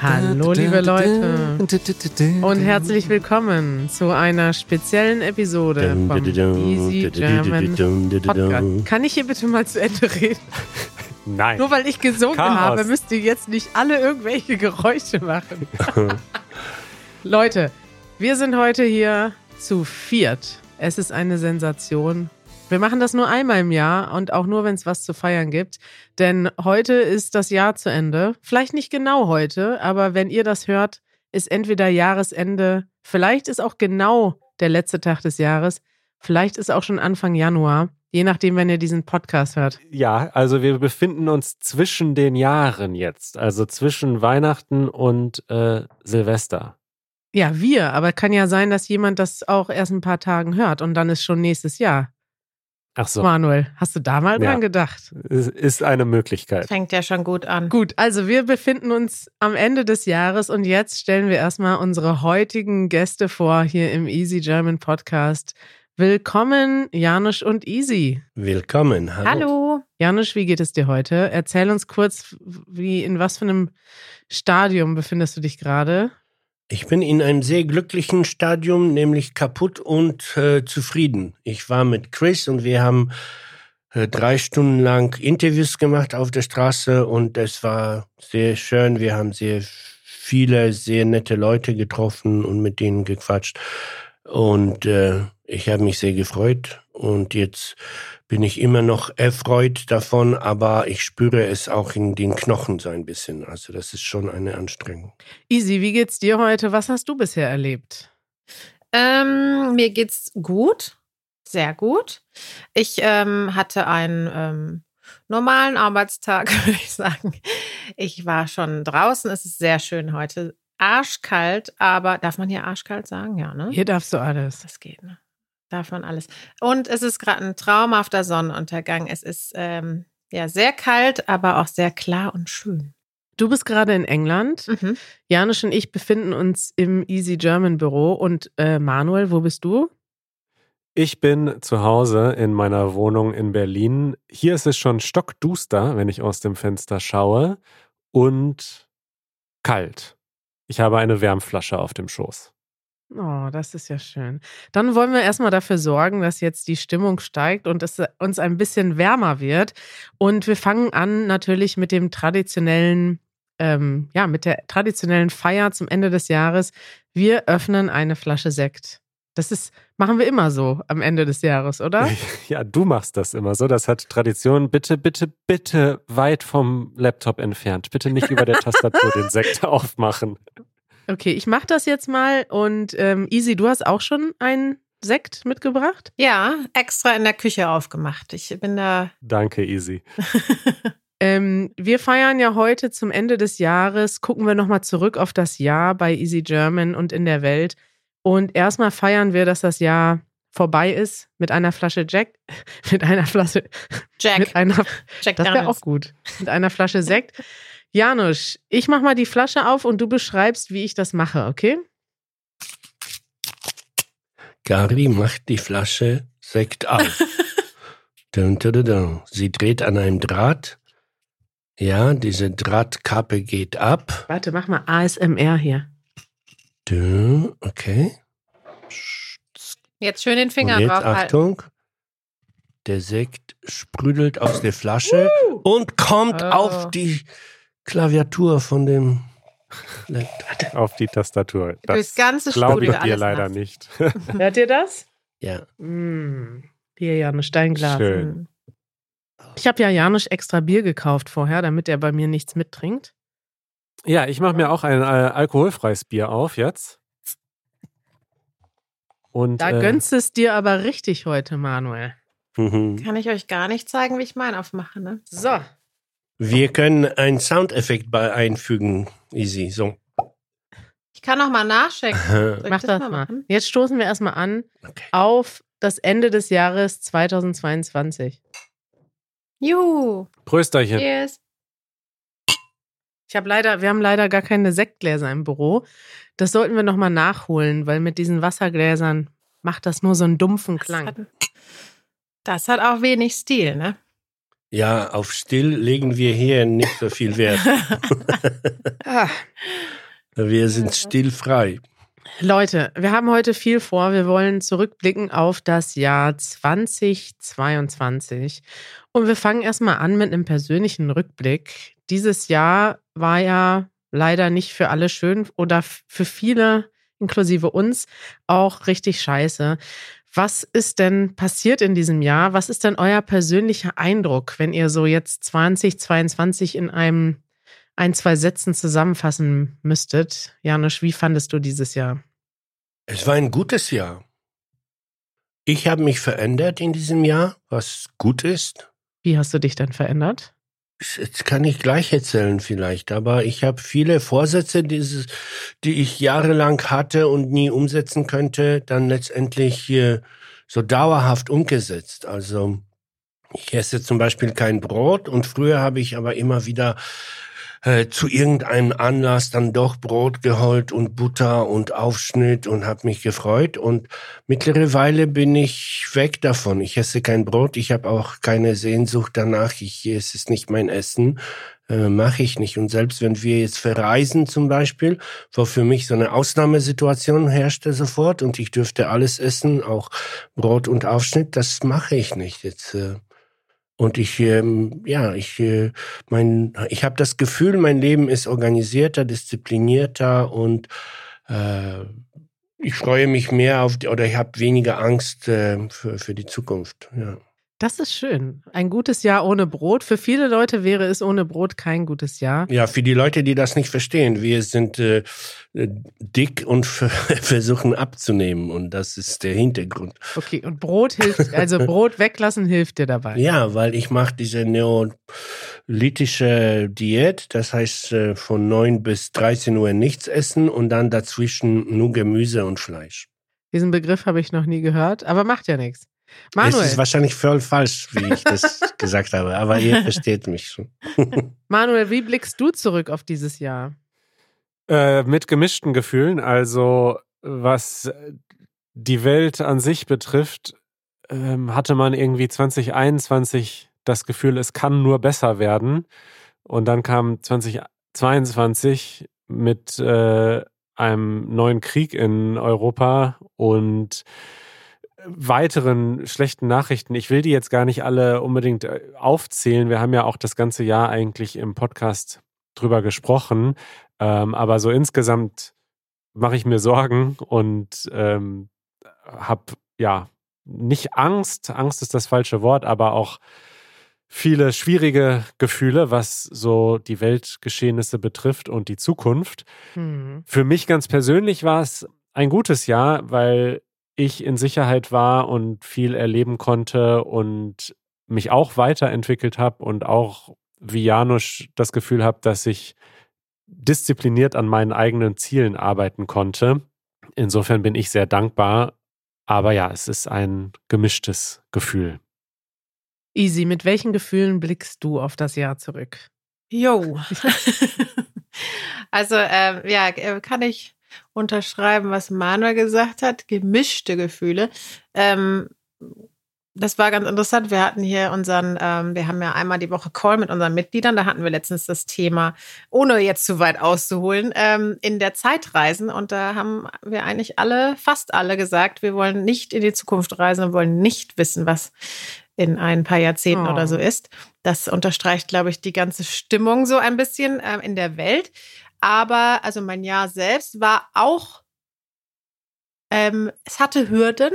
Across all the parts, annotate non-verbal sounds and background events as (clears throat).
Hallo liebe Leute und herzlich willkommen zu einer speziellen Episode vom Easy German Podcast. Kann ich hier bitte mal zu Ende reden? Nein. Nur weil ich gesungen Chaos. habe, müsst ihr jetzt nicht alle irgendwelche Geräusche machen. (laughs) Leute, wir sind heute hier zu viert. Es ist eine Sensation. Wir machen das nur einmal im Jahr und auch nur, wenn es was zu feiern gibt. Denn heute ist das Jahr zu Ende. Vielleicht nicht genau heute, aber wenn ihr das hört, ist entweder Jahresende, vielleicht ist auch genau der letzte Tag des Jahres, vielleicht ist auch schon Anfang Januar, je nachdem, wenn ihr diesen Podcast hört. Ja, also wir befinden uns zwischen den Jahren jetzt, also zwischen Weihnachten und äh, Silvester. Ja, wir, aber kann ja sein, dass jemand das auch erst ein paar Tagen hört und dann ist schon nächstes Jahr. Ach so, Manuel, hast du da mal Ja. dran gedacht? es ist eine Möglichkeit. Fängt ja schon gut an. Gut, also wir befinden uns am Ende des Jahres und jetzt stellen wir erstmal unsere heutigen Gäste vor hier im Easy German Podcast. Willkommen, Janusz und Easy. Willkommen. Hallo. Hallo. Janusz, wie geht es dir heute? Erzähl uns kurz, wie in was für einem Stadium befindest du dich gerade? Ich bin in einem sehr glücklichen Stadium, nämlich kaputt und äh, zufrieden. Ich war mit Chris und wir haben äh, drei Stunden lang Interviews gemacht auf der Straße und es war sehr schön. Wir haben sehr viele sehr nette Leute getroffen und mit denen gequatscht. Und äh, ich habe mich sehr gefreut und jetzt bin ich immer noch erfreut davon, aber ich spüre es auch in den Knochen so ein bisschen. Also das ist schon eine Anstrengung. Easy, wie geht's dir heute? Was hast du bisher erlebt? Ähm, mir geht's gut. Sehr gut. Ich ähm, hatte einen ähm, normalen Arbeitstag, (laughs) würde ich sagen. Ich war schon draußen. Es ist sehr schön heute. Arschkalt, aber darf man hier arschkalt sagen? Ja, ne? Hier darfst du alles. Das geht, ne? Darf man alles. Und es ist gerade ein traumhafter Sonnenuntergang. Es ist ähm, ja sehr kalt, aber auch sehr klar und schön. Du bist gerade in England. Mhm. Janusz und ich befinden uns im Easy German Büro. Und äh, Manuel, wo bist du? Ich bin zu Hause in meiner Wohnung in Berlin. Hier ist es schon stockduster, wenn ich aus dem Fenster schaue und kalt. Ich habe eine Wärmflasche auf dem Schoß. Oh, das ist ja schön. Dann wollen wir erstmal dafür sorgen, dass jetzt die Stimmung steigt und es uns ein bisschen wärmer wird. Und wir fangen an natürlich mit dem traditionellen, ähm, ja, mit der traditionellen Feier zum Ende des Jahres. Wir öffnen eine Flasche Sekt. Das ist, machen wir immer so am Ende des Jahres, oder? (laughs) Ja, du machst das immer so. Das hat Tradition. Bitte, bitte, bitte weit vom Laptop entfernt. Bitte nicht über der Tastatur den Sekt (laughs) aufmachen. Okay, ich mache das jetzt mal. Und ähm, Easy, du hast auch schon einen Sekt mitgebracht? Ja, extra in der Küche aufgemacht. Ich bin da. Danke, Easy. (laughs) Ähm, wir feiern ja heute zum Ende des Jahres, gucken wir nochmal zurück auf das Jahr bei Easy German und in der Welt. Und erstmal feiern wir, dass das Jahr vorbei ist mit einer Flasche Jack, (laughs) mit einer Flasche, Jack. (laughs) mit einer, Jack das wäre auch gut, mit einer Flasche Sekt. Janusz, ich mach mal die Flasche auf und du beschreibst, wie ich das mache, okay? Gary macht die Flasche Sekt auf. (laughs) dun, dun, dun, dun. Sie dreht an einem Draht. Ja, diese Drahtkappe geht ab. Warte, mach mal ASMR hier. Dun, Okay. Jetzt schön den Und Finger jetzt drauf. Achtung. Der Sekt sprudelt aus der Flasche und kommt Oh. auf die Klaviatur von dem Auf die Tastatur. Durchs ganze glaube ich dir leider nass. nicht. (laughs) Hört ihr das? Ja. Mm. Hier, Janusz, Steinglas. Schön. Mhm. Ich habe ja Janusz extra Bier gekauft vorher, damit er bei mir nichts mittrinkt. Ja, ich mache mir auch ein äh, alkoholfreies Bier auf jetzt. Und Da äh, gönnst es dir aber richtig heute, Manuel. Mhm. Kann ich euch gar nicht zeigen, wie ich meinen aufmache, ne? So. Wir können einen Soundeffekt bei einfügen. Easy. So. Ich kann noch mal nachchecken. (laughs) Mach das mal. machen? Jetzt stoßen wir erstmal an Okay. auf das Ende des Jahres 2022. Juhu. Prösterchen. Cheers. Ich habe leider, wir haben leider gar keine Sektgläser im Büro. Das sollten wir nochmal nachholen, weil mit diesen Wassergläsern macht das nur so einen dumpfen Das Klang. hat, das hat auch wenig Stil, ne? Ja, auf still legen wir hier nicht so viel Wert. (laughs) (laughs) Wir sind stillfrei. Leute, wir haben heute viel vor. Wir wollen zurückblicken auf das Jahr 2022. Und wir fangen erstmal an mit einem persönlichen Rückblick. Dieses Jahr war ja leider nicht für alle schön oder für viele, inklusive uns, auch richtig scheiße. Was ist denn passiert in diesem Jahr? Was ist denn euer persönlicher Eindruck, wenn ihr so jetzt 2022 in einem ein, zwei Sätzen zusammenfassen müsstet? Janusz, wie fandest du dieses Jahr? Es war ein gutes Jahr. Ich habe mich verändert in diesem Jahr, was gut ist. Wie hast du dich denn verändert? Jetzt kann ich gleich erzählen vielleicht, aber ich habe viele Vorsätze, dieses, die ich jahrelang hatte und nie umsetzen könnte, dann letztendlich äh, so dauerhaft umgesetzt. Also ich esse zum Beispiel kein Brot und früher habe ich aber immer wieder äh, zu irgendeinem Anlass dann doch Brot geholt und Butter und Aufschnitt und habe mich gefreut. Und mittlerweile bin ich weg davon. Ich esse kein Brot, ich habe auch keine Sehnsucht danach. Ich, es ist nicht mein Essen, äh, mache ich nicht. Und selbst wenn wir jetzt verreisen zum Beispiel, wo für mich so eine Ausnahmesituation herrschte sofort und ich dürfte alles essen, auch Brot und Aufschnitt, das mache ich nicht. Jetzt äh, und ich, ähm, ja, ich, äh, mein, ich habe das Gefühl, mein Leben ist organisierter, disziplinierter und äh, ich freue mich mehr auf die, oder ich habe weniger Angst äh, für, für die Zukunft. Ja. Das ist schön. Ein gutes Jahr ohne Brot. Für viele Leute wäre es ohne Brot kein gutes Jahr. Ja, für die Leute, die das nicht verstehen. Wir sind äh, dick und (laughs) versuchen abzunehmen. Und das ist der Hintergrund. Okay, und Brot hilft, also (laughs) Brot weglassen hilft dir dabei. Ja, weil ich mache diese neolithische Diät. Das heißt, äh, von 9 bis 13 Uhr nichts essen und dann dazwischen nur Gemüse und Fleisch. Diesen Begriff habe ich noch nie gehört, aber macht ja nichts. Manuel. Es ist wahrscheinlich voll falsch, wie ich das (laughs) gesagt habe, aber ihr versteht mich schon. (laughs) Manuel, wie blickst du zurück auf dieses Jahr? Äh, mit gemischten Gefühlen. Also, was die Welt an sich betrifft, ähm, hatte man irgendwie 2021 das Gefühl, es kann nur besser werden. Und dann kam 2022 mit äh, einem neuen Krieg in Europa und weiteren schlechten Nachrichten. Ich will die jetzt gar nicht alle unbedingt äh, aufzählen. Wir haben ja auch das ganze Jahr eigentlich im Podcast drüber gesprochen. Ähm, aber so insgesamt mache ich mir Sorgen und ähm, habe ja nicht Angst. Angst ist das falsche Wort, aber auch viele schwierige Gefühle, was so die Weltgeschehnisse betrifft und die Zukunft. Mhm. Für mich ganz persönlich war es ein gutes Jahr, weil ich in Sicherheit war und viel erleben konnte und mich auch weiterentwickelt habe und auch wie Janusz das Gefühl habe, dass ich diszipliniert an meinen eigenen Zielen arbeiten konnte. Insofern bin ich sehr dankbar. Aber ja, es ist ein gemischtes Gefühl. Easy, mit welchen Gefühlen blickst du auf das Jahr zurück? Jo. (laughs) (laughs) also, äh, ja, kann ich unterschreiben, was Manuel gesagt hat. Gemischte Gefühle. Ähm, das war ganz interessant. Wir hatten hier unseren, ähm, wir haben ja einmal die Woche Call mit unseren Mitgliedern. Da hatten wir letztens das Thema, ohne jetzt zu weit auszuholen, ähm, in der Zeitreisen. Und da haben wir eigentlich alle, fast alle gesagt, wir wollen nicht in die Zukunft reisen und wollen nicht wissen, was in ein paar Jahrzehnten oh. oder so ist. Das unterstreicht, glaube ich, die ganze Stimmung so ein bisschen äh, in der Welt. Aber also mein Jahr selbst war auch, ähm, es hatte Hürden,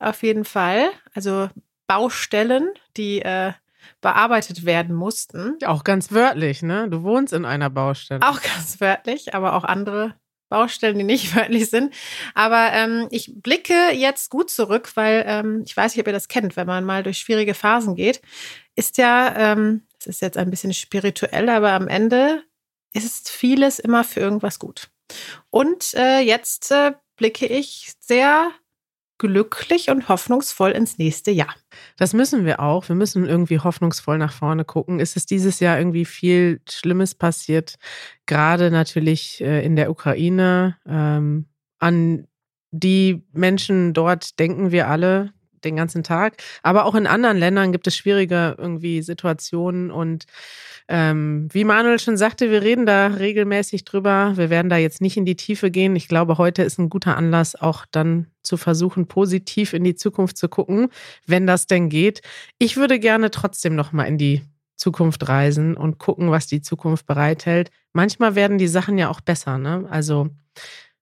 auf jeden Fall. Also Baustellen, die äh, bearbeitet werden mussten. Auch ganz wörtlich, ne? Du wohnst in einer Baustelle. Auch ganz wörtlich, aber auch andere Baustellen, die nicht (laughs) wörtlich sind. Aber ähm, ich blicke jetzt gut zurück, weil ähm, ich weiß nicht, ob ihr das kennt, wenn man mal durch schwierige Phasen geht, ist ja, ähm, es ist jetzt ein bisschen spirituell, aber am Ende ist vieles immer für irgendwas gut. Und äh, jetzt äh, blicke ich sehr glücklich und hoffnungsvoll ins nächste Jahr. Das müssen wir auch. Wir müssen irgendwie hoffnungsvoll nach vorne gucken. Ist es dieses Jahr irgendwie viel Schlimmes passiert? Gerade natürlich äh, in der Ukraine. Ähm, an die Menschen dort denken wir alle, den ganzen Tag. Aber auch in anderen Ländern gibt es schwierige irgendwie Situationen und ähm, wie Manuel schon sagte, wir reden da regelmäßig drüber. Wir werden da jetzt nicht in die Tiefe gehen. Ich glaube, heute ist ein guter Anlass, auch dann zu versuchen, positiv in die Zukunft zu gucken, wenn das denn geht. Ich würde gerne trotzdem noch mal in die Zukunft reisen und gucken, was die Zukunft bereithält. Manchmal werden die Sachen ja auch besser, ne? Also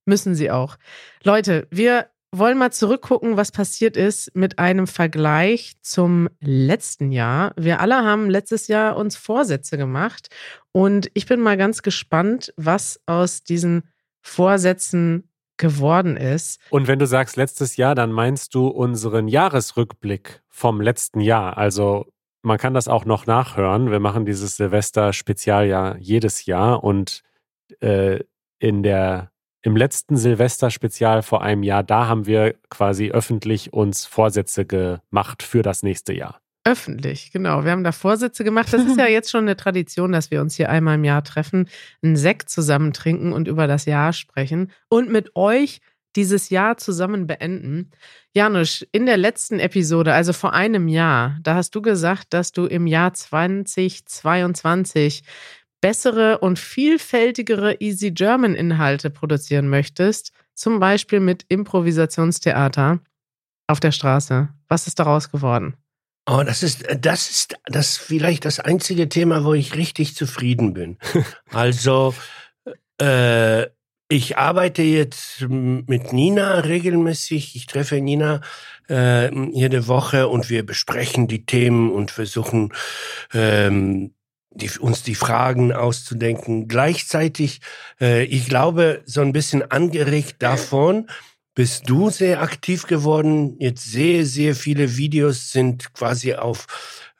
müssen sie auch. Leute, wir wollen mal zurückgucken, was passiert ist mit einem Vergleich zum letzten Jahr. Wir alle haben letztes Jahr uns Vorsätze gemacht und ich bin mal ganz gespannt, was aus diesen Vorsätzen geworden ist. Und wenn du sagst letztes Jahr, dann meinst du unseren Jahresrückblick vom letzten Jahr. Also man kann das auch noch nachhören. Wir machen dieses Silvester-Spezial ja jedes Jahr und äh, in der im letzten Silvester-Spezial vor einem Jahr, da haben wir quasi öffentlich uns Vorsätze gemacht für das nächste Jahr. Öffentlich, genau. Wir haben da Vorsätze gemacht. Das ist ja (laughs) jetzt schon eine Tradition, dass wir uns hier einmal im Jahr treffen, einen Sekt zusammen trinken und über das Jahr sprechen und mit euch dieses Jahr zusammen beenden. Janusz, in der letzten Episode, also vor einem Jahr, da hast du gesagt, dass du im Jahr 2022 bessere und vielfältigere Easy German Inhalte produzieren möchtest, zum Beispiel mit Improvisationstheater auf der Straße. Was ist daraus geworden? Oh, das ist, das ist das vielleicht das einzige Thema, wo ich richtig zufrieden bin. (laughs) also, äh, ich arbeite jetzt mit Nina regelmäßig. Ich treffe Nina äh, jede Woche und wir besprechen die Themen und versuchen ähm, die, uns die Fragen auszudenken. Gleichzeitig, äh, ich glaube, so ein bisschen angeregt davon, bist du sehr aktiv geworden. Jetzt sehr, sehr viele Videos sind quasi auf,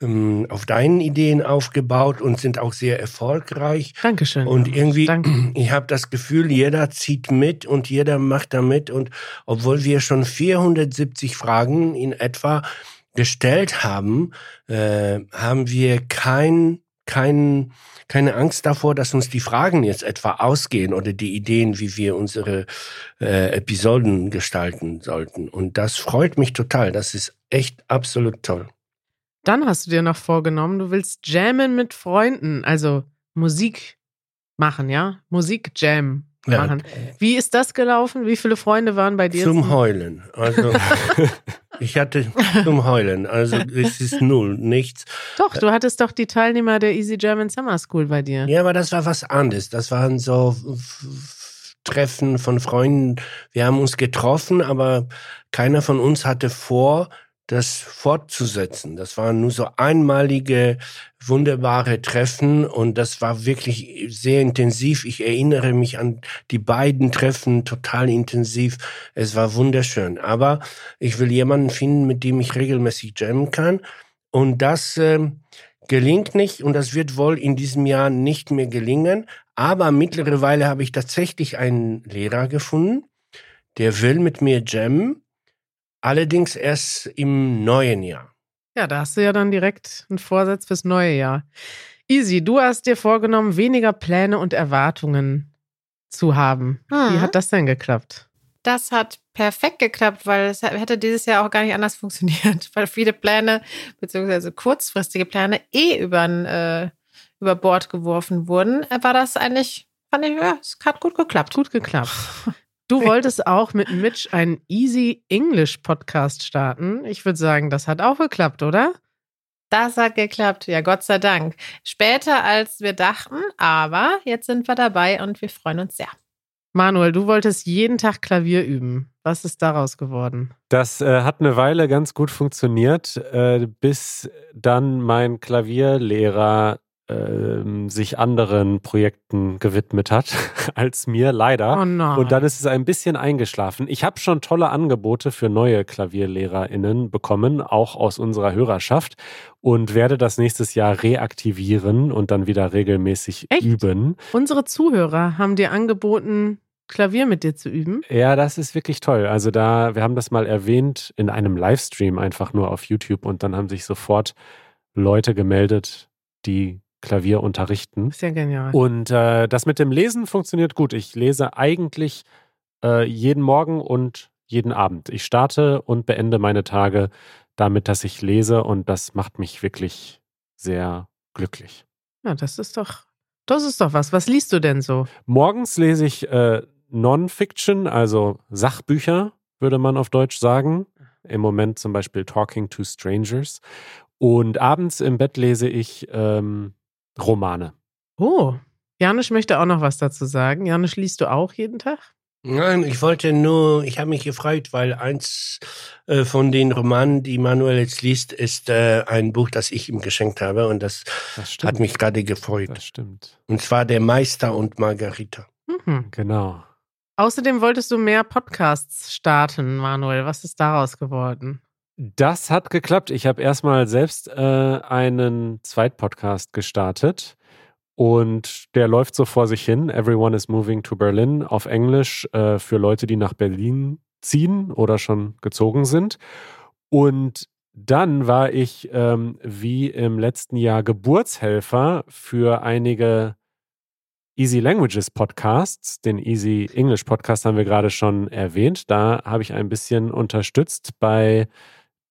ähm, auf deinen Ideen aufgebaut und sind auch sehr erfolgreich. Dankeschön. Und irgendwie, Danke. (clears throat) ich habe das Gefühl, jeder zieht mit und jeder macht da mit. Und obwohl wir schon 470 Fragen in etwa gestellt haben, äh, haben wir kein kein, keine Angst davor, dass uns die Fragen jetzt etwa ausgehen oder die Ideen, wie wir unsere äh, Episoden gestalten sollten. Und das freut mich total. Das ist echt absolut toll. Dann hast du dir noch vorgenommen, du willst jammen mit Freunden, also Musik machen, ja? Musik jam machen. Ja. Wie ist das gelaufen? Wie viele Freunde waren bei dir? Zum Heulen. Also (laughs) ich hatte zum Heulen. Also es ist null, nichts. Doch, du hattest doch die Teilnehmer der Easy German Summer School bei dir. Ja, aber das war was anderes. Das waren so Treffen von Freunden. Wir haben uns getroffen, aber keiner von uns hatte vor, das fortzusetzen. Das waren nur so einmalige, wunderbare Treffen und das war wirklich sehr intensiv. Ich erinnere mich an die beiden Treffen total intensiv. Es war wunderschön. Aber ich will jemanden finden, mit dem ich regelmäßig jammen kann. Und das äh, gelingt nicht und das wird wohl in diesem Jahr nicht mehr gelingen. Aber mittlerweile habe ich tatsächlich einen Lehrer gefunden, der will mit mir jammen Allerdings erst im neuen Jahr. Ja, da hast du ja dann direkt einen Vorsatz fürs neue Jahr. Easy, du hast dir vorgenommen, weniger Pläne und Erwartungen zu haben. Mhm. Wie hat das denn geklappt? Das hat perfekt geklappt, weil es hätte dieses Jahr auch gar nicht anders (laughs) funktioniert, weil viele Pläne beziehungsweise kurzfristige Pläne eh über, äh, über Bord geworfen wurden. War das eigentlich, fand ich, ja, es hat gut geklappt. Gut geklappt. (laughs) Du wolltest auch mit Mitch einen Easy English Podcast starten. Ich würde sagen, das hat auch geklappt, oder? Das hat geklappt, ja, Gott sei Dank. Später als wir dachten, aber jetzt sind wir dabei und wir freuen uns sehr. Manuel, du wolltest jeden Tag Klavier üben. Was ist daraus geworden? Das äh, hat eine Weile ganz gut funktioniert, äh, bis dann mein Klavierlehrer ähm, sich anderen Projekten gewidmet hat (laughs) als mir, leider. Oh. Und dann ist es ein bisschen eingeschlafen. Ich habe schon tolle Angebote für neue KlavierlehrerInnen bekommen, auch aus unserer Hörerschaft und werde das nächstes Jahr reaktivieren und dann wieder regelmäßig Echt? üben. Unsere Zuhörer haben dir angeboten, Klavier mit dir zu üben? Ja, das ist wirklich toll. Also da, wir haben das mal erwähnt in einem Livestream einfach nur auf YouTube und dann haben sich sofort Leute gemeldet, die Klavier unterrichten. Sehr genial. Und äh, das mit dem Lesen funktioniert gut. Ich lese eigentlich äh, jeden Morgen und jeden Abend. Ich starte und beende meine Tage damit, dass ich lese und das macht mich wirklich sehr glücklich. Ja, das ist doch, das ist doch was. Was liest du denn so? Morgens lese ich äh, Non-Fiction, also Sachbücher, würde man auf Deutsch sagen. Im Moment zum Beispiel Talking to Strangers. Und abends im Bett lese ich ähm, Romane. Oh, Janusz möchte auch noch was dazu sagen. Janusz, liest du auch jeden Tag? Nein, ich wollte nur, ich habe mich gefreut, weil eins äh, von den Romanen, die Manuel jetzt liest, ist äh, ein Buch, das ich ihm geschenkt habe und das, Das hat mich gerade gefreut. Das stimmt. Und zwar Der Meister und Margarita. Mhm. Genau. Außerdem wolltest du mehr Podcasts starten, Manuel. Was ist daraus geworden? Das hat geklappt. Ich habe erstmal selbst äh, einen Zweitpodcast gestartet und der läuft so vor sich hin. Everyone is moving to Berlin auf Englisch äh, für Leute, die nach Berlin ziehen oder schon gezogen sind. Und dann war ich ähm, wie im letzten Jahr Geburtshelfer für einige Easy Languages Podcasts. Den Easy English Podcast haben wir gerade schon erwähnt. Da habe ich ein bisschen unterstützt bei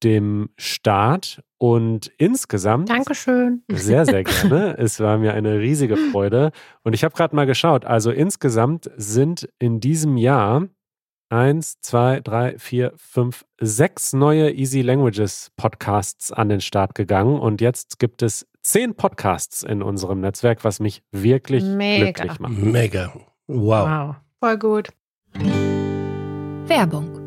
dem Start und insgesamt Dankeschön. sehr, sehr gerne. (laughs) es war mir eine riesige Freude. Und ich habe gerade mal geschaut. Also insgesamt sind in diesem Jahr eins, zwei, drei, vier, fünf, sechs neue Easy Languages Podcasts an den Start gegangen. Und jetzt gibt es zehn Podcasts in unserem Netzwerk, was mich wirklich Mega. glücklich macht. Mega. Wow. Wow. Voll gut. Werbung.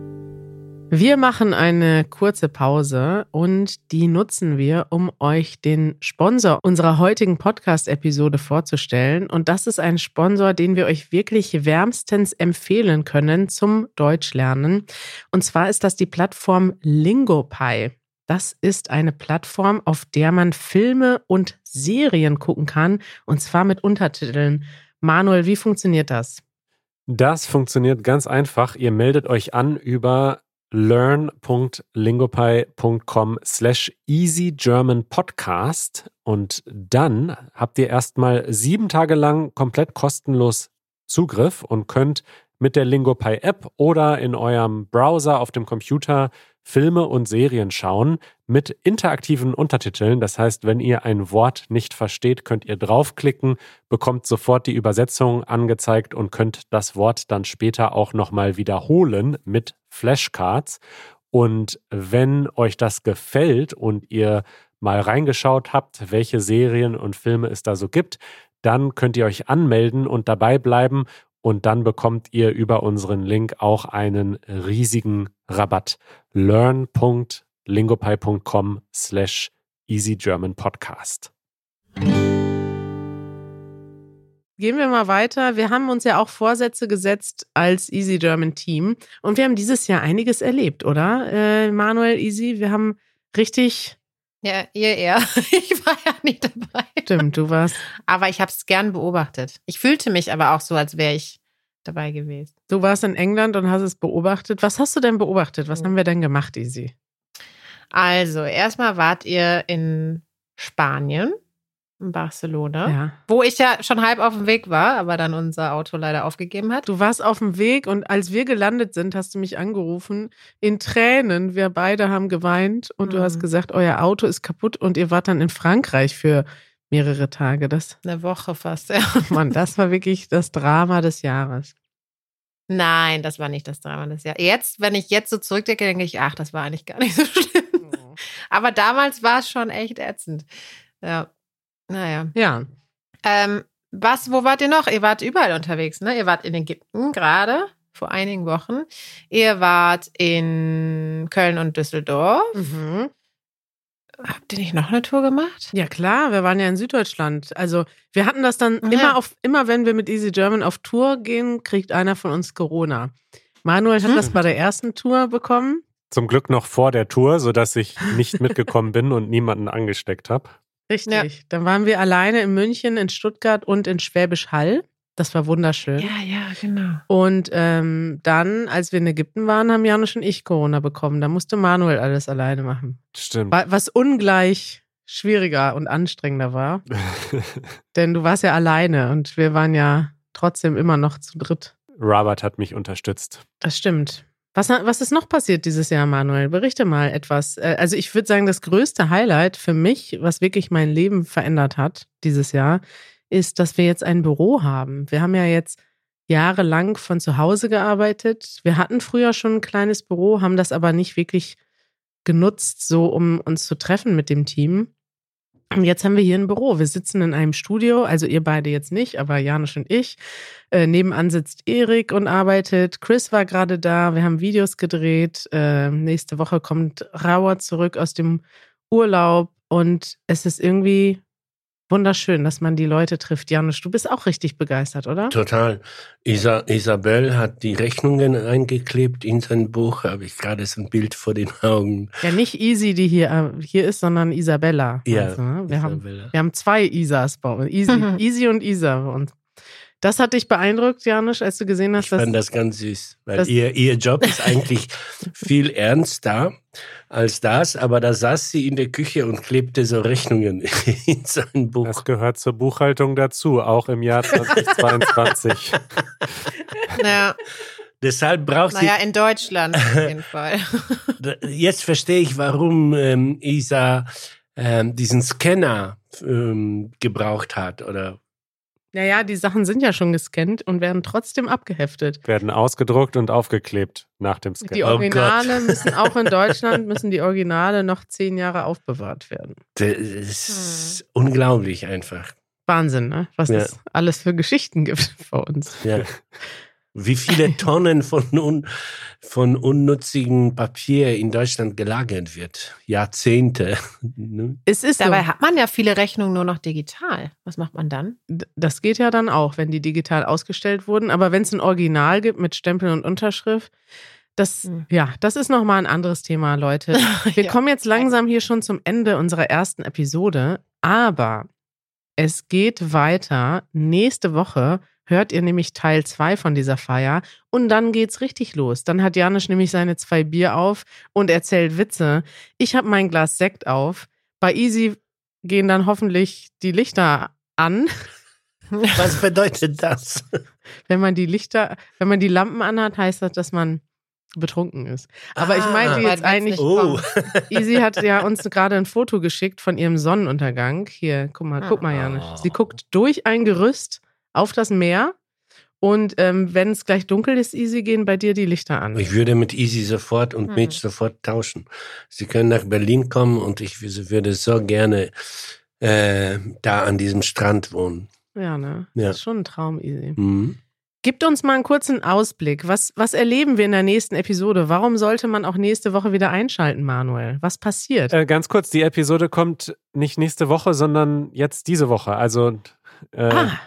Wir machen eine kurze Pause und die nutzen wir, um euch den Sponsor unserer heutigen Podcast-Episode vorzustellen. Und das ist ein Sponsor, den wir euch wirklich wärmstens empfehlen können zum Deutschlernen. Und zwar ist das die Plattform LingoPie. Das ist eine Plattform, auf der man Filme und Serien gucken kann, und zwar mit Untertiteln. Manuel, wie funktioniert das? Das funktioniert ganz einfach. Ihr meldet euch an über learn.lingopie.com slash easy German podcast und dann habt ihr erstmal sieben Tage lang komplett kostenlos Zugriff und könnt mit der Lingopie App oder in eurem Browser auf dem Computer Filme und Serien schauen mit interaktiven Untertiteln. Das heißt, wenn ihr ein Wort nicht versteht, könnt ihr draufklicken, bekommt sofort die Übersetzung angezeigt und könnt das Wort dann später auch nochmal wiederholen mit Flashcards. Und wenn euch das gefällt und ihr mal reingeschaut habt, welche Serien und Filme es da so gibt, dann könnt ihr euch anmelden und dabei bleiben und dann bekommt ihr über unseren Link auch einen riesigen Rabatt. learn.lingopie.com slash easygermanpodcast. Gehen wir mal weiter. Wir haben uns ja auch Vorsätze gesetzt als Easy German Team und wir haben dieses Jahr einiges erlebt, oder? Äh, Manuel, Easy, wir haben richtig, Ja, ihr eher. (laughs) Ich war ja nicht dabei. stimmt, du warst, Aber ich habe es gern beobachtet. Ich fühlte mich aber auch so, als wäre ich dabei gewesen. du warst in England und hast es beobachtet. Was hast du denn beobachtet? Was haben wir denn gemacht, Easy? Also, erstmal wart ihr in Spanien, in Barcelona, Ja. wo ich ja schon halb auf dem Weg war, aber dann unser Auto leider aufgegeben hat. Du warst auf dem Weg und als wir gelandet sind, hast du mich angerufen in Tränen. Wir beide haben geweint und du Mhm. hast gesagt, euer Auto ist kaputt und ihr wart dann in Frankreich für mehrere Tage. Das, Eine Woche fast, (laughs) ja. Mann, das war wirklich das Drama des Jahres. Nein, das war nicht das Drama des Jahres. Jetzt, wenn ich jetzt so zurückdenke, denke ich, ach, das war eigentlich gar nicht so (laughs) schlimm. Aber damals war es schon echt ätzend. Ja. Naja. Ja, Ähm, was, wo wart ihr noch? Ihr wart überall unterwegs, ne? Ihr wart in Ägypten gerade vor einigen Wochen. Ihr wart in Köln und Düsseldorf. mhm. Habt ihr nicht noch eine Tour gemacht? ja klar, wir waren ja in Süddeutschland. Also wir hatten das dann Ja. immer auf, immer wenn wir mit Easy German auf Tour gehen, kriegt einer von uns Corona. Manuel hat Hm. das bei der ersten Tour bekommen. Zum Glück noch vor der Tour, sodass ich nicht mitgekommen bin und niemanden angesteckt habe. Richtig. Dann waren wir alleine in München, in Stuttgart und in Schwäbisch Hall. Das war wunderschön. Ja, ja, genau. Und ähm, dann, als wir in Ägypten waren, haben Janusz und ich Corona bekommen. Da musste Manuel alles alleine machen. Stimmt. Wa- Was ungleich schwieriger und anstrengender war. (laughs) Denn du warst ja alleine und wir waren ja trotzdem immer noch zu dritt. Robert hat mich unterstützt. Das stimmt. Was, was ist noch passiert dieses Jahr, Manuel? Berichte mal etwas. Äh, also ich würde sagen, das größte Highlight für mich, was wirklich mein Leben verändert hat dieses Jahr, ist, dass wir jetzt ein Büro haben. Wir haben ja jetzt jahrelang von zu Hause gearbeitet. Wir hatten früher schon ein kleines Büro, haben das aber nicht wirklich genutzt, so um uns zu treffen mit dem Team. Und jetzt haben wir hier ein Büro. Wir sitzen in einem Studio, also ihr beide jetzt nicht, aber Janusz und ich. Äh, nebenan sitzt Erik und arbeitet. Chris war gerade da. Wir haben Videos gedreht. Äh, nächste Woche kommt Rauer zurück aus dem Urlaub. Und es ist irgendwie wunderschön, dass man die Leute trifft. Janusz, du bist auch richtig begeistert, oder? Total. Isa Isabel hat die Rechnungen eingeklebt in sein Buch. Habe ich gerade so ein Bild vor den Augen. Ja, nicht Easy, die hier, äh, hier ist, sondern Isabella. Ja, also, ne? wir, haben, Isabella. wir haben zwei Isas bei uns. Easy, (laughs) Easy und Isa bei uns. Das hat dich beeindruckt, Janusz, als du gesehen hast, Ich dass fand das ganz süß, weil ihr, ihr Job ist eigentlich viel ernster als das, aber da saß sie in der Küche und klebte so Rechnungen (laughs) in sein Buch. Das gehört zur Buchhaltung dazu, auch im Jahr 2022. Naja, (laughs) Deshalb braucht naja, in Deutschland auf jeden Fall. (laughs) sie. Jetzt verstehe ich, warum ähm, Isa ähm, diesen Scanner ähm, gebraucht hat oder Naja, die Sachen sind ja schon gescannt und werden trotzdem abgeheftet. Werden ausgedruckt und aufgeklebt nach dem Scan. Die Oh Originale müssen auch in (laughs) Deutschland, müssen die Originale noch zehn Jahre aufbewahrt werden. Das ist unglaublich einfach. Wahnsinn, ne? Was Ja. es alles für Geschichten gibt (laughs) bei uns. Ja. Wie viele (laughs) Tonnen von, un, von unnützigem Papier in Deutschland gelagert wird. Jahrzehnte. (laughs) Ne? Es ist so. Dabei hat man ja viele Rechnungen nur noch digital. Was macht man dann? Das geht ja dann auch, wenn die digital ausgestellt wurden. Aber wenn es ein Original gibt mit Stempel und Unterschrift, das, Hm. ja, das ist nochmal ein anderes Thema, Leute. (laughs) Wir Ja. kommen jetzt langsam hier schon zum Ende unserer ersten Episode, aber es geht weiter. Nächste Woche hört ihr nämlich Teil 2 von dieser Feier und dann geht's richtig los. Dann hat Janusz nämlich seine zwei Bier auf und erzählt Witze. Ich habe mein Glas Sekt auf. Bei Easy gehen dann hoffentlich die Lichter an. (laughs) Was bedeutet das? Wenn man die Lichter, wenn man die Lampen anhat, heißt das, dass man betrunken ist. Aber ich Ah. meinte Weil jetzt eigentlich, Oh, (laughs) (laughs) Easy hat ja uns gerade ein Foto geschickt von ihrem Sonnenuntergang. Hier, guck mal, guck mal, Janusz. Sie guckt durch ein Gerüst auf das Meer. Und ähm, wenn es gleich dunkel ist, Easy, gehen bei dir die Lichter an. ich würde mit Easy sofort und Hm. Mitch sofort tauschen. Sie können nach Berlin kommen und ich würde so gerne äh, da an diesem Strand wohnen. Ja, ne? Ja. Das ist schon ein Traum, Easy. Mhm. Gibt uns mal einen kurzen Ausblick. Was, was erleben wir in der nächsten Episode? Warum sollte man auch nächste Woche wieder einschalten, Manuel? Was passiert? Äh, ganz kurz, die Episode kommt nicht nächste Woche, sondern jetzt diese Woche. Also äh, ah,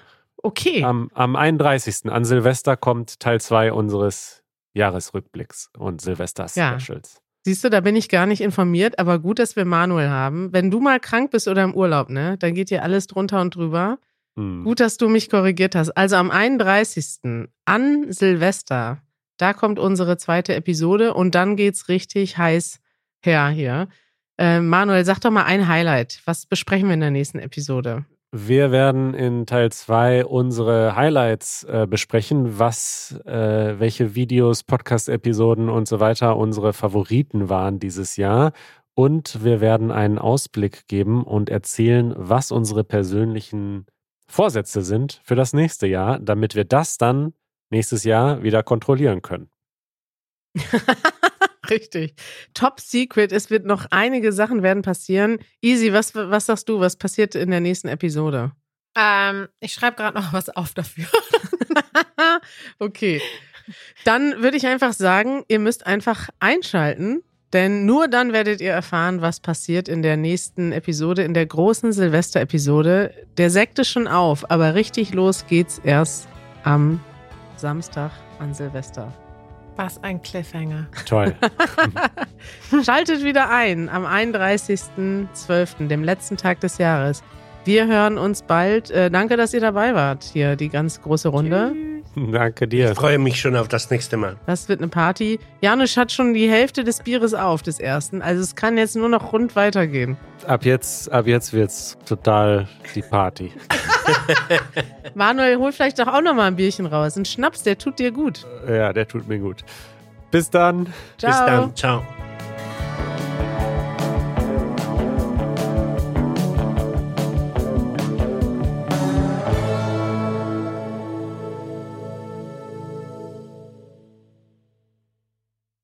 okay. am, am 31. an Silvester kommt Teil 2 unseres Jahresrückblicks und Silvester-Specials. Siehst du, da bin ich gar nicht informiert, aber gut, dass wir Manuel haben. Wenn du mal krank bist oder im Urlaub, ne, dann geht dir alles drunter und drüber. Hm. Gut, dass du mich korrigiert hast. Also am 31. an Silvester, da kommt unsere zweite Episode und dann geht's richtig heiß her hier. Äh, Manuel, sag doch mal ein Highlight. Was besprechen wir in der nächsten Episode? Wir werden in Teil 2 unsere Highlights äh, besprechen, was, äh, welche Videos, Podcast-Episoden und so weiter unsere Favoriten waren dieses Jahr. Und wir werden einen Ausblick geben und erzählen, was unsere persönlichen Vorsätze sind für das nächste Jahr, damit wir das dann nächstes Jahr wieder kontrollieren können. (laughs) Richtig. Top Secret. Es wird noch einige Sachen werden passieren. Easy, was, was sagst du? Was passiert in der nächsten Episode? Ähm, ich schreibe gerade noch was auf dafür. (laughs) okay. Dann würde ich einfach sagen, ihr müsst einfach einschalten, denn nur dann werdet ihr erfahren, was passiert in der nächsten Episode, in der großen Silvester-Episode. Der Sekt ist schon auf, aber richtig los geht's erst am Samstag an Silvester. Was ein Cliffhanger. Toll. (laughs) Schaltet wieder ein am 31.12., dem letzten Tag des Jahres. Wir hören uns bald. Äh, danke, dass ihr dabei wart. Hier die ganz große Runde. Danke dir. Ich freue mich schon auf das nächste Mal. Das wird eine Party. Janusz hat schon die Hälfte des Bieres auf, des ersten. Also es kann jetzt nur noch rund weitergehen. Ab jetzt, ab jetzt wird's total die Party. (laughs) Manuel, hol vielleicht doch auch noch mal ein Bierchen raus. Ein Schnaps, der tut dir gut. Ja, der tut mir gut. Bis dann. Ciao. Bis dann. Ciao.